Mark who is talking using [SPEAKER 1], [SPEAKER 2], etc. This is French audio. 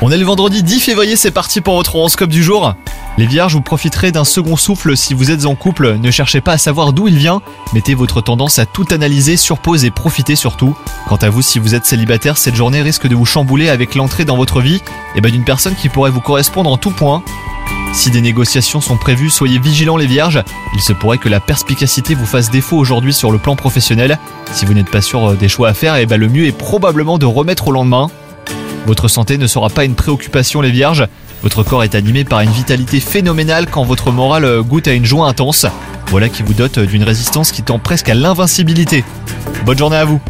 [SPEAKER 1] On est le vendredi 10 février, c'est parti pour votre horoscope du jour. Les vierges, vous profiterez d'un second souffle si vous êtes en couple, ne cherchez pas à savoir d'où il vient, mettez votre tendance à tout analyser sur pause et profitez surtout. Quant à vous, si vous êtes célibataire, cette journée risque de vous chambouler avec l'entrée dans votre vie et ben d'une personne qui pourrait vous correspondre en tout point. Si des négociations sont prévues, soyez vigilants les vierges, il se pourrait que la perspicacité vous fasse défaut aujourd'hui sur le plan professionnel. Si vous n'êtes pas sûr euh, des choix à faire, et ben le mieux est probablement de remettre au lendemain. Votre santé ne sera pas une préoccupation les vierges, votre corps est animé par une vitalité phénoménale quand votre morale euh, goûte à une joie intense. Voilà qui vous dote d'une résistance qui tend presque à l'invincibilité. Bonne journée à vous